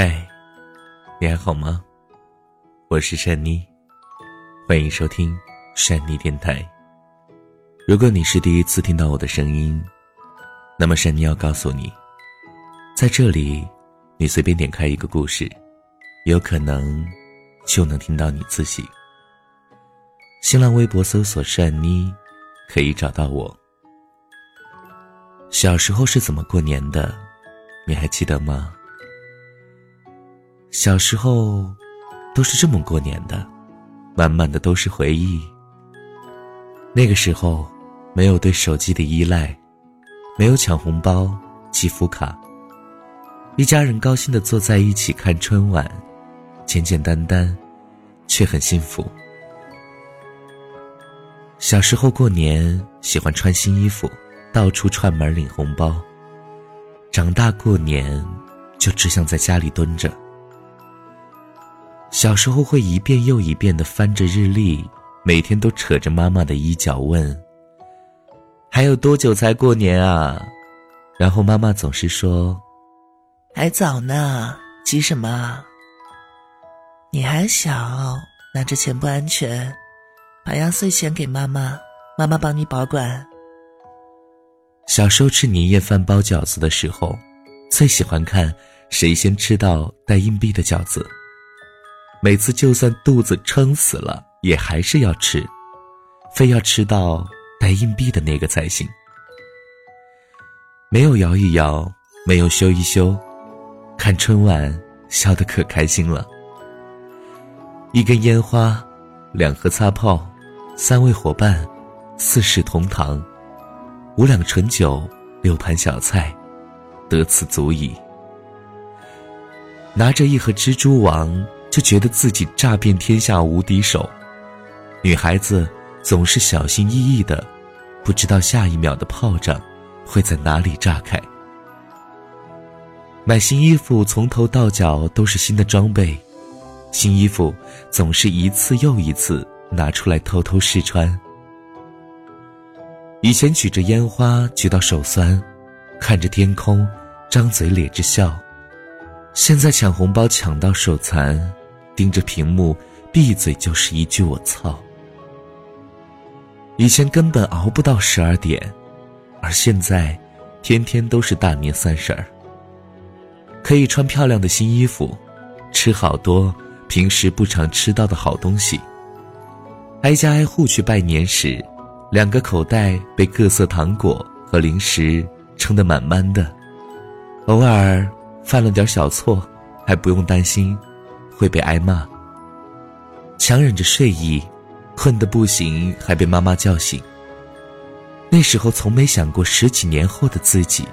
嗨，你还好吗？我是珊妮，欢迎收听珊妮电台。如果你是第一次听到我的声音，那么珊妮要告诉你，在这里，你随便点开一个故事，有可能就能听到你自己。新浪微博搜索“珊妮”，可以找到我。小时候是怎么过年的？你还记得吗？小时候，都是这么过年的，满满的都是回忆。那个时候，没有对手机的依赖，没有抢红包、积福卡，一家人高兴的坐在一起看春晚，简简单单，却很幸福。小时候过年喜欢穿新衣服，到处串门领红包。长大过年，就只想在家里蹲着。小时候会一遍又一遍的翻着日历，每天都扯着妈妈的衣角问：“还有多久才过年啊？”然后妈妈总是说：“还早呢，急什么？你还小，拿着钱不安全，把压岁钱给妈妈，妈妈帮你保管。”小时候吃年夜饭包饺子的时候，最喜欢看谁先吃到带硬币的饺子。每次就算肚子撑死了，也还是要吃，非要吃到带硬币的那个才行。没有摇一摇，没有修一修，看春晚笑得可开心了。一根烟花，两盒擦炮，三位伙伴，四世同堂，五两醇酒，六盘小菜，得此足矣。拿着一盒蜘蛛网。就觉得自己炸遍天下无敌手，女孩子总是小心翼翼的，不知道下一秒的炮仗会在哪里炸开。买新衣服从头到脚都是新的装备，新衣服总是一次又一次拿出来偷偷试穿。以前举着烟花举到手酸，看着天空张嘴咧着笑，现在抢红包抢到手残。盯着屏幕，闭嘴就是一句“我操”。以前根本熬不到十二点，而现在，天天都是大年三十儿。可以穿漂亮的新衣服，吃好多平时不常吃到的好东西。挨家挨户去拜年时，两个口袋被各色糖果和零食撑得满满的。偶尔犯了点小错，还不用担心。会被挨骂，强忍着睡意，困得不行，还被妈妈叫醒。那时候从没想过十几年后的自己，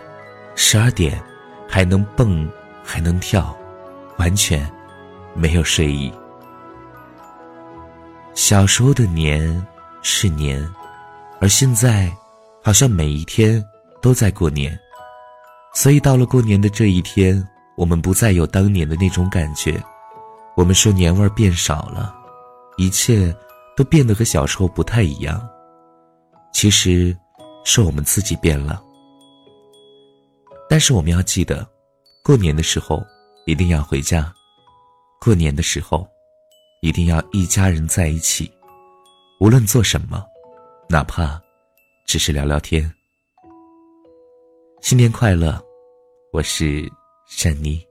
十二点还能蹦还能跳，完全没有睡意。小时候的年是年，而现在好像每一天都在过年，所以到了过年的这一天，我们不再有当年的那种感觉。我们说年味儿变少了，一切都变得和小时候不太一样。其实，是我们自己变了。但是我们要记得，过年的时候一定要回家，过年的时候一定要一家人在一起，无论做什么，哪怕只是聊聊天。新年快乐，我是珊妮。